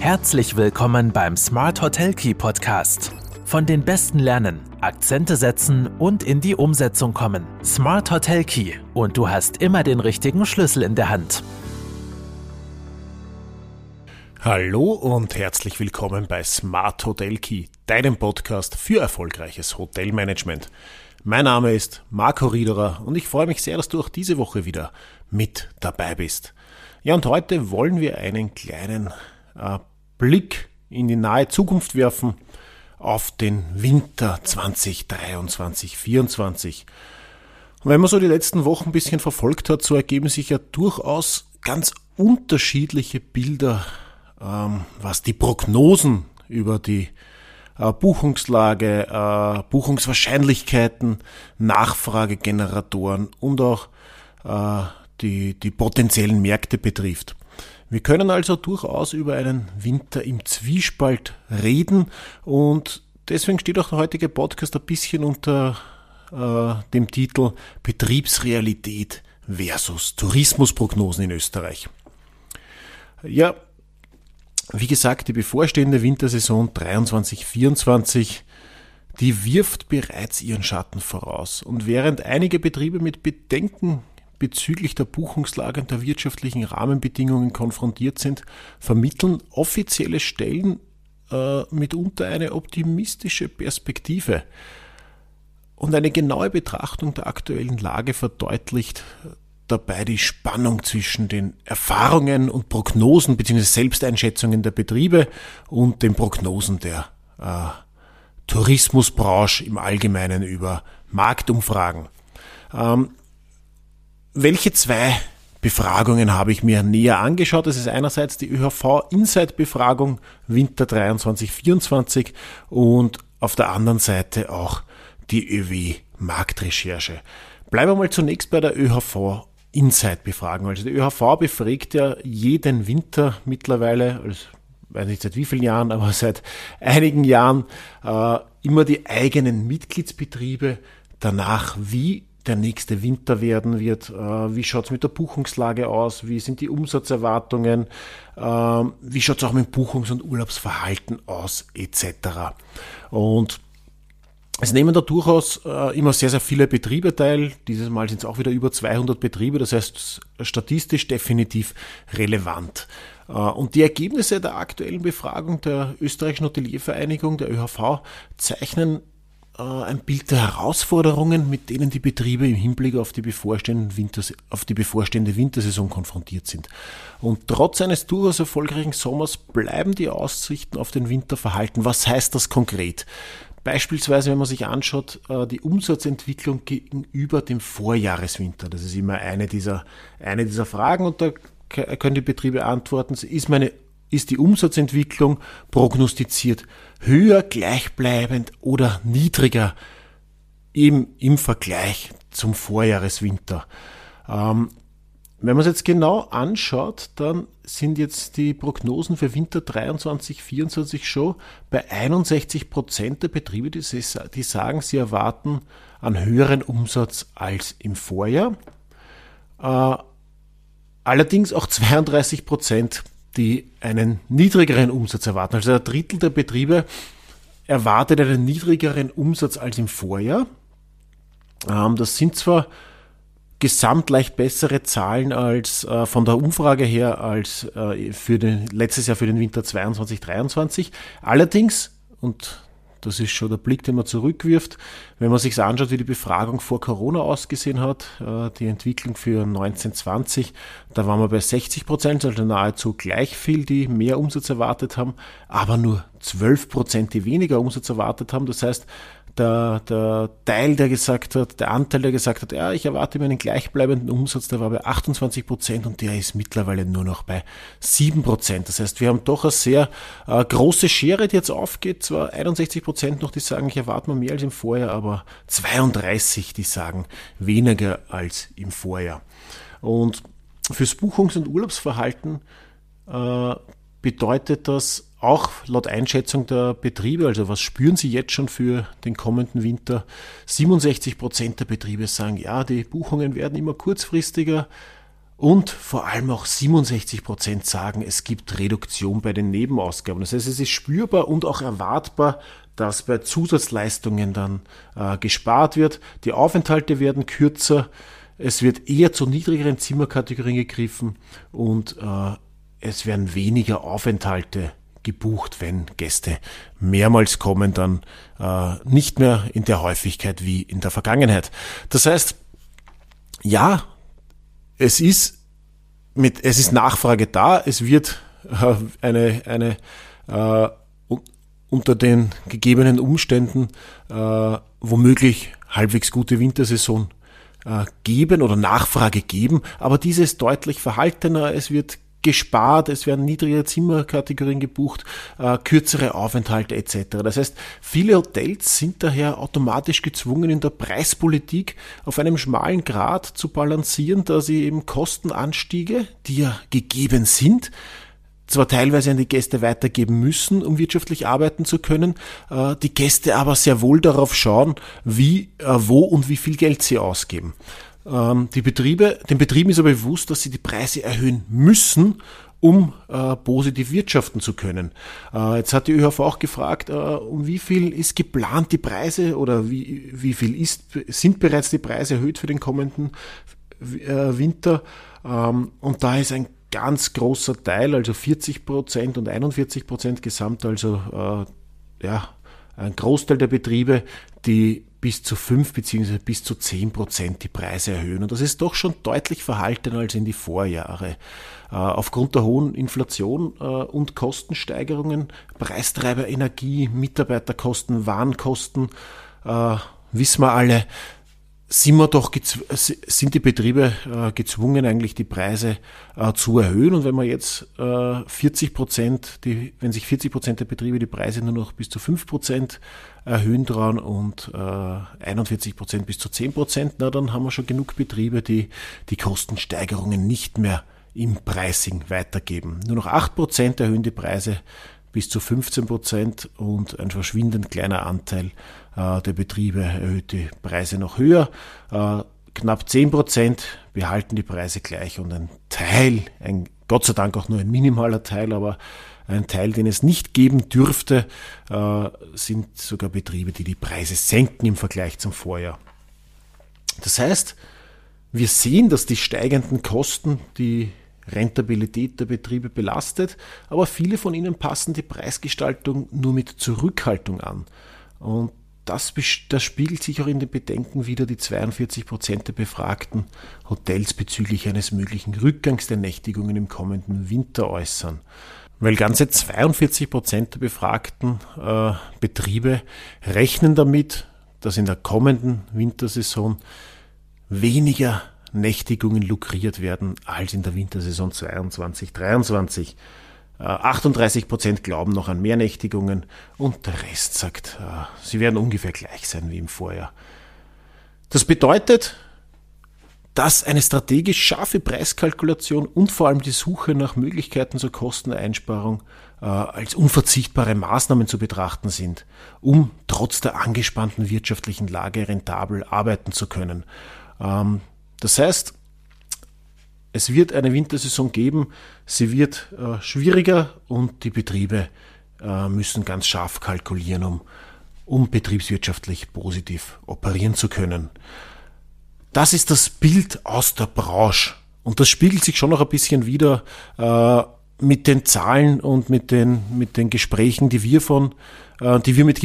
Herzlich willkommen beim Smart Hotel Key Podcast. Von den Besten lernen, Akzente setzen und in die Umsetzung kommen. Smart Hotel Key und du hast immer den richtigen Schlüssel in der Hand. Hallo und herzlich willkommen bei Smart Hotel Key, deinem Podcast für erfolgreiches Hotelmanagement. Mein Name ist Marco Riederer und ich freue mich sehr, dass du auch diese Woche wieder mit dabei bist. Ja, und heute wollen wir einen kleinen Blick in die nahe Zukunft werfen auf den Winter 2023 2024 Und wenn man so die letzten Wochen ein bisschen verfolgt hat, so ergeben sich ja durchaus ganz unterschiedliche Bilder, ähm, was die Prognosen über die äh, Buchungslage, äh, Buchungswahrscheinlichkeiten, Nachfragegeneratoren und auch äh, die, die potenziellen Märkte betrifft. Wir können also durchaus über einen Winter im Zwiespalt reden und deswegen steht auch der heutige Podcast ein bisschen unter äh, dem Titel Betriebsrealität versus Tourismusprognosen in Österreich. Ja, wie gesagt, die bevorstehende Wintersaison 23-24, die wirft bereits ihren Schatten voraus. Und während einige Betriebe mit Bedenken bezüglich der Buchungslage und der wirtschaftlichen Rahmenbedingungen konfrontiert sind, vermitteln offizielle Stellen äh, mitunter eine optimistische Perspektive. Und eine genaue Betrachtung der aktuellen Lage verdeutlicht dabei die Spannung zwischen den Erfahrungen und Prognosen bzw. Selbsteinschätzungen der Betriebe und den Prognosen der äh, Tourismusbranche im Allgemeinen über Marktumfragen. Ähm, welche zwei Befragungen habe ich mir näher angeschaut. Das ist einerseits die ÖHV Insight Befragung Winter 23 24 und auf der anderen Seite auch die ÖW Marktrecherche. Bleiben wir mal zunächst bei der ÖHV Insight-Befragung. Also die ÖHV befragt ja jeden Winter mittlerweile, also weiß nicht seit wie vielen Jahren, aber seit einigen Jahren äh, immer die eigenen Mitgliedsbetriebe danach, wie der nächste Winter werden wird, äh, wie schaut's mit der Buchungslage aus, wie sind die Umsatzerwartungen, äh, wie schaut's auch mit Buchungs- und Urlaubsverhalten aus, etc. Und es nehmen da durchaus äh, immer sehr, sehr viele Betriebe teil. Dieses Mal sind es auch wieder über 200 Betriebe, das heißt statistisch definitiv relevant. Äh, und die Ergebnisse der aktuellen Befragung der österreichischen Hoteliervereinigung, der ÖHV, zeichnen ein Bild der Herausforderungen, mit denen die Betriebe im Hinblick auf die, auf die bevorstehende Wintersaison konfrontiert sind. Und trotz eines durchaus erfolgreichen Sommers bleiben die Aussichten auf den Winter verhalten. Was heißt das konkret? Beispielsweise, wenn man sich anschaut, äh, die Umsatzentwicklung gegenüber dem Vorjahreswinter. Das ist immer eine dieser, eine dieser Fragen und da können die Betriebe antworten, ist meine ist die Umsatzentwicklung prognostiziert höher, gleichbleibend oder niedriger im, im Vergleich zum Vorjahreswinter. Ähm, wenn man es jetzt genau anschaut, dann sind jetzt die Prognosen für Winter 23, 24 schon bei 61 Prozent der Betriebe, die, die sagen, sie erwarten einen höheren Umsatz als im Vorjahr. Äh, allerdings auch 32 Prozent, die einen niedrigeren Umsatz erwarten. Also ein Drittel der Betriebe erwartet einen niedrigeren Umsatz als im Vorjahr. Ähm, das sind zwar gesamt leicht bessere Zahlen als äh, von der Umfrage her als äh, für den, letztes Jahr für den Winter 22, 23. Allerdings, und das ist schon der Blick, den man zurückwirft. Wenn man sich anschaut, wie die Befragung vor Corona ausgesehen hat, äh, die Entwicklung für 1920, da waren wir bei 60 Prozent, also nahezu gleich viel, die mehr Umsatz erwartet haben, aber nur 12 Prozent, die weniger Umsatz erwartet haben. Das heißt, der, der Teil, der gesagt hat, der Anteil, der gesagt hat, ja, ich erwarte mir einen gleichbleibenden Umsatz, der war bei 28 Prozent und der ist mittlerweile nur noch bei 7 Prozent. Das heißt, wir haben doch eine sehr äh, große Schere, die jetzt aufgeht. Zwar 61 Prozent noch, die sagen, ich erwarte mir mehr als im Vorjahr, aber 32, die sagen weniger als im Vorjahr. Und fürs Buchungs- und Urlaubsverhalten äh, bedeutet das auch laut Einschätzung der Betriebe, also was spüren Sie jetzt schon für den kommenden Winter? 67 Prozent der Betriebe sagen, ja, die Buchungen werden immer kurzfristiger Und vor allem auch 67 Prozent sagen, es gibt Reduktion bei den Nebenausgaben. Das heißt, es ist spürbar und auch erwartbar, dass bei Zusatzleistungen dann äh, gespart wird. Die Aufenthalte werden kürzer. Es wird eher zu niedrigeren Zimmerkategorien gegriffen und äh, es werden weniger Aufenthalte gebucht, wenn Gäste mehrmals kommen, dann äh, nicht mehr in der Häufigkeit wie in der Vergangenheit. Das heißt, ja, es ist mit, es ist Nachfrage da, es wird äh, eine, eine äh, unter den gegebenen Umständen äh, womöglich halbwegs gute Wintersaison äh, geben oder Nachfrage geben, aber diese ist deutlich verhaltener, es wird gespart, es werden niedrigere Zimmerkategorien gebucht, äh, kürzere Aufenthalte etc. Das heißt, viele Hotels sind daher automatisch gezwungen, in der Preispolitik auf einem schmalen Grad zu balancieren, da sie eben Kostenanstiege, die ja gegeben sind, zwar teilweise an die Gäste weitergeben müssen, um wirtschaftlich arbeiten zu können, äh, die Gäste aber sehr wohl darauf schauen, wie, äh, wo und wie viel Geld sie ausgeben. Ähm, die Betriebe, den Betrieben ist aber bewusst, dass sie die Preise erhöhen müssen, um äh, positiv wirtschaften zu können. Äh, jetzt hat die ÖHV auch gefragt, äh, um wie viel ist geplant die Preise oder wie, wie viel ist, sind bereits die Preise erhöht für den kommenden äh, Winter. Ähm, und da ist ein ganz großer Teil, also 40 Prozent und 41 Prozent gesamt, also äh, ja, ein Großteil der Betriebe, die bis zu 5 bzw. bis zu 10 Prozent die Preise erhöhen. Und das ist doch schon deutlich verhaltener als in die Vorjahre. Äh, aufgrund der hohen Inflation äh, und Kostensteigerungen, Preistreiber Energie, Mitarbeiterkosten, Warenkosten, äh, wissen wir alle, sind wir doch sind die Betriebe äh, gezwungen, eigentlich die Preise äh, zu erhöhen. Und wenn man jetzt äh, 40 Prozent, die, wenn sich 40 Prozent der Betriebe die Preise nur noch bis zu 5 Prozent erhöhen dran und äh, 41 Prozent bis zu 10 Prozent, na, dann haben wir schon genug Betriebe, die die Kostensteigerungen nicht mehr im Pricing weitergeben. Nur noch 8 Prozent erhöhen die Preise bis zu 15 Prozent und ein verschwindend kleiner Anteil äh, der Betriebe erhöht die Preise noch höher. Äh, knapp 10 Prozent behalten die Preise gleich und ein Teil, ein Gott sei Dank auch nur ein minimaler Teil, aber ein Teil, den es nicht geben dürfte, äh, sind sogar Betriebe, die die Preise senken im Vergleich zum Vorjahr. Das heißt, wir sehen, dass die steigenden Kosten die Rentabilität der Betriebe belastet, aber viele von ihnen passen die Preisgestaltung nur mit Zurückhaltung an. Und das, das spiegelt sich auch in den Bedenken wieder, die 42 Prozent der befragten Hotels bezüglich eines möglichen Rückgangs der Nächtigungen im kommenden Winter äußern. Weil ganze 42 Prozent der befragten äh, Betriebe rechnen damit, dass in der kommenden Wintersaison weniger Nächtigungen lukriert werden als in der Wintersaison 22, 23. 38 Prozent glauben noch an mehr Nächtigungen und der Rest sagt, äh, sie werden ungefähr gleich sein wie im Vorjahr. Das bedeutet, dass eine strategisch scharfe Preiskalkulation und vor allem die Suche nach Möglichkeiten zur Kosteneinsparung äh, als unverzichtbare Maßnahmen zu betrachten sind, um trotz der angespannten wirtschaftlichen Lage rentabel arbeiten zu können. Ähm, das heißt, es wird eine Wintersaison geben, sie wird äh, schwieriger und die Betriebe äh, müssen ganz scharf kalkulieren, um, um betriebswirtschaftlich positiv operieren zu können. Das ist das Bild aus der Branche und das spiegelt sich schon noch ein bisschen wieder äh, mit den Zahlen und mit den, mit den Gesprächen, die wir von, äh, die wir mit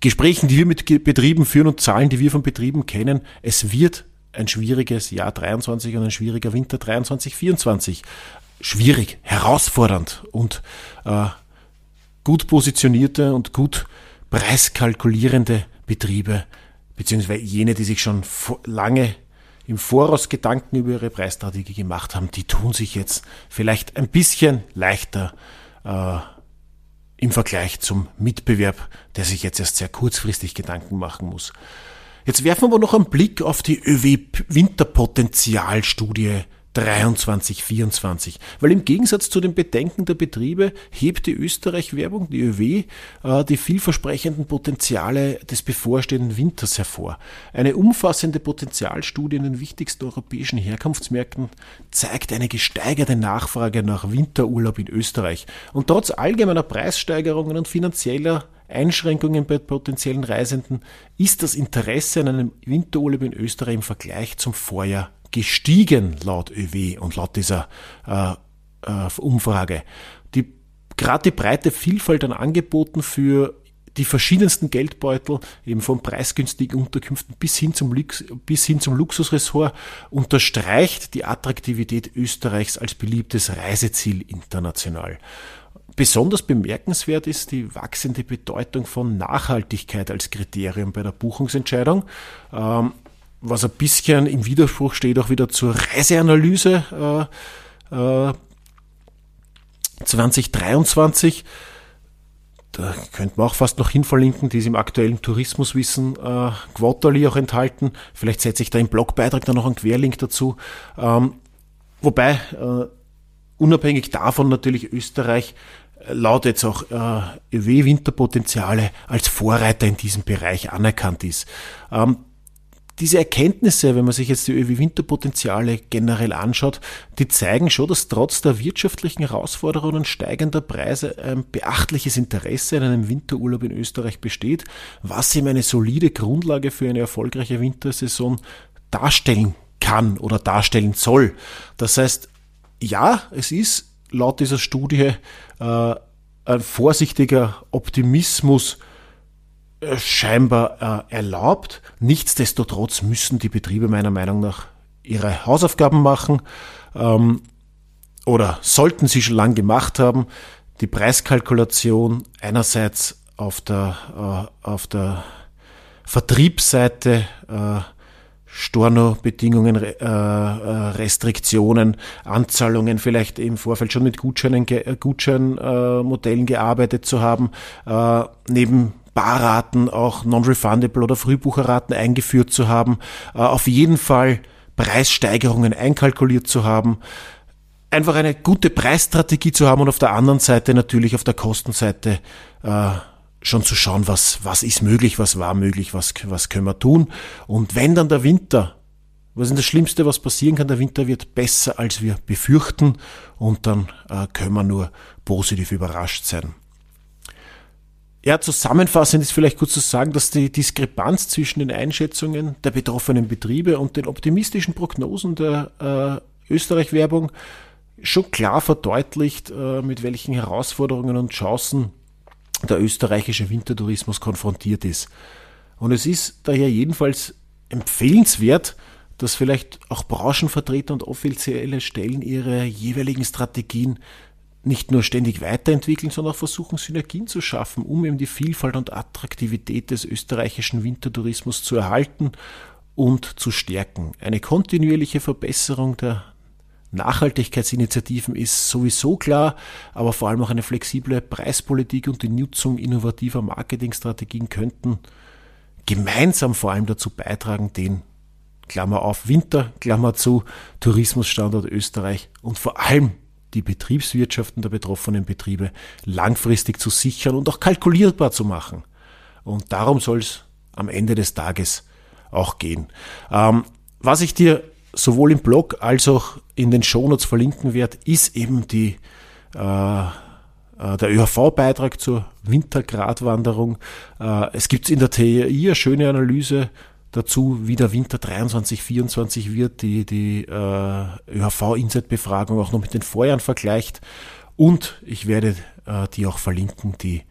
Gesprächen, die wir mit Betrieben führen und Zahlen, die wir von Betrieben kennen. Es wird ein schwieriges Jahr 23 und ein schwieriger Winter 23, 24. Schwierig, herausfordernd und äh, gut positionierte und gut preiskalkulierende Betriebe, beziehungsweise jene, die sich schon lange im Voraus Gedanken über ihre Preisstrategie gemacht haben, die tun sich jetzt vielleicht ein bisschen leichter äh, im Vergleich zum Mitbewerb, der sich jetzt erst sehr kurzfristig Gedanken machen muss. Jetzt werfen wir noch einen Blick auf die ÖW Winterpotenzialstudie 23, 24. Weil im Gegensatz zu den Bedenken der Betriebe hebt die Österreich-Werbung, die ÖW, äh, die vielversprechenden Potenziale des bevorstehenden Winters hervor. Eine umfassende Potenzialstudie in den wichtigsten europäischen Herkunftsmärkten zeigt eine gesteigerte Nachfrage nach Winterurlaub in Österreich. Und trotz allgemeiner Preissteigerungen und finanzieller Einschränkungen bei potenziellen Reisenden ist das Interesse an einem Winterurlaub in Österreich im Vergleich zum Vorjahr gestiegen, laut ÖW und laut dieser äh, äh, Umfrage. Die, gerade die breite Vielfalt an Angeboten für die verschiedensten Geldbeutel, eben von preisgünstigen Unterkünften bis hin zum, Lux, bis hin zum Luxusressort, unterstreicht die Attraktivität Österreichs als beliebtes Reiseziel international. Besonders bemerkenswert ist die wachsende Bedeutung von Nachhaltigkeit als Kriterium bei der Buchungsentscheidung. Ähm, was ein bisschen im Widerspruch steht auch wieder zur Reiseanalyse äh, äh, 2023. Da könnte man auch fast noch hinverlinken, die ist im aktuellen Tourismuswissen äh, Quarterly auch enthalten. Vielleicht setze ich da im Blogbeitrag dann noch einen Querlink dazu. Ähm, wobei, äh, unabhängig davon natürlich Österreich äh, laut jetzt auch äh, ÖW-Winterpotenziale als Vorreiter in diesem Bereich anerkannt ist. Ähm, diese Erkenntnisse, wenn man sich jetzt die ÖW-Winterpotenziale generell anschaut, die zeigen schon, dass trotz der wirtschaftlichen Herausforderungen und steigender Preise ein beachtliches Interesse an einem Winterurlaub in Österreich besteht, was ihm eine solide Grundlage für eine erfolgreiche Wintersaison darstellen kann oder darstellen soll. Das heißt, ja, es ist laut dieser Studie äh, ein vorsichtiger Optimismus scheinbar äh, erlaubt. Nichtsdestotrotz müssen die Betriebe meiner Meinung nach ihre Hausaufgaben machen ähm, oder sollten sie schon lang gemacht haben. Die Preiskalkulation einerseits auf der, äh, auf der Vertriebsseite äh, Storno-Bedingungen, äh, äh, Restriktionen, Anzahlungen, vielleicht im Vorfeld schon mit Gutscheinen, Gutscheinmodellen gearbeitet zu haben, äh, neben Barraten, auch Non-Refundable oder Frühbucherraten eingeführt zu haben, äh, auf jeden Fall Preissteigerungen einkalkuliert zu haben, einfach eine gute Preisstrategie zu haben und auf der anderen Seite natürlich auf der Kostenseite äh, schon zu schauen, was, was ist möglich, was war möglich, was, was können wir tun. Und wenn dann der Winter, was ist das Schlimmste, was passieren kann, der Winter wird besser, als wir befürchten und dann äh, können wir nur positiv überrascht sein. Ja, zusammenfassend ist vielleicht kurz zu sagen, dass die Diskrepanz zwischen den Einschätzungen der betroffenen Betriebe und den optimistischen Prognosen der äh, Österreich-Werbung schon klar verdeutlicht, äh, mit welchen Herausforderungen und Chancen der österreichische Wintertourismus konfrontiert ist. Und es ist daher jedenfalls empfehlenswert, dass vielleicht auch Branchenvertreter und offizielle Stellen ihre jeweiligen Strategien nicht nur ständig weiterentwickeln, sondern auch versuchen, Synergien zu schaffen, um eben die Vielfalt und Attraktivität des österreichischen Wintertourismus zu erhalten und zu stärken. Eine kontinuierliche Verbesserung der Nachhaltigkeitsinitiativen ist sowieso klar, aber vor allem auch eine flexible Preispolitik und die Nutzung innovativer Marketingstrategien könnten gemeinsam vor allem dazu beitragen, den Klammer auf Winter, Klammer zu, Tourismusstandort Österreich und vor allem die Betriebswirtschaften der betroffenen Betriebe langfristig zu sichern und auch kalkulierbar zu machen. Und darum soll es am Ende des Tages auch gehen. Ähm, was ich dir sowohl im Blog als auch in den Shownotes verlinken werde, ist eben die, äh, äh der ÖHV-Beitrag zur Wintergradwanderung. Äh, es gibt in der TI eine schöne Analyse dazu, wie der Winter 23, 24 wird, die, die äh, ÖHV-Inset-Befragung auch noch mit den Vorjahren vergleicht. Und ich werde äh, die auch verlinken, die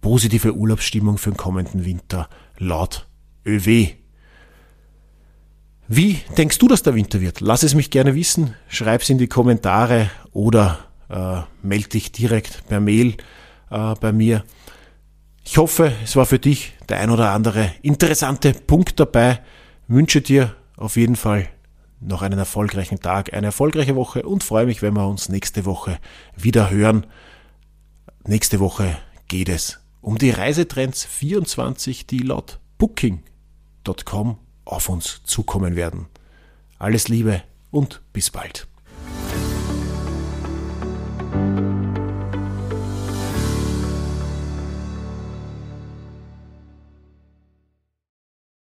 positive Urlaubsstimmung für den kommenden Winter laut ÖW. Wie denkst du, dass der Winter wird? Lass es mich gerne wissen, schreib es in die Kommentare oder äh, melde dich direkt per Mail äh, bei mir. Ich hoffe, es war für dich der ein oder andere interessante Punkt dabei. Wünsche dir auf jeden Fall noch einen erfolgreichen Tag, eine erfolgreiche Woche und freue mich, wenn wir uns nächste Woche wieder hören. Nächste Woche geht es um die Reisetrends 24, die laut Booking.com auf uns zukommen werden. Alles Liebe und bis bald.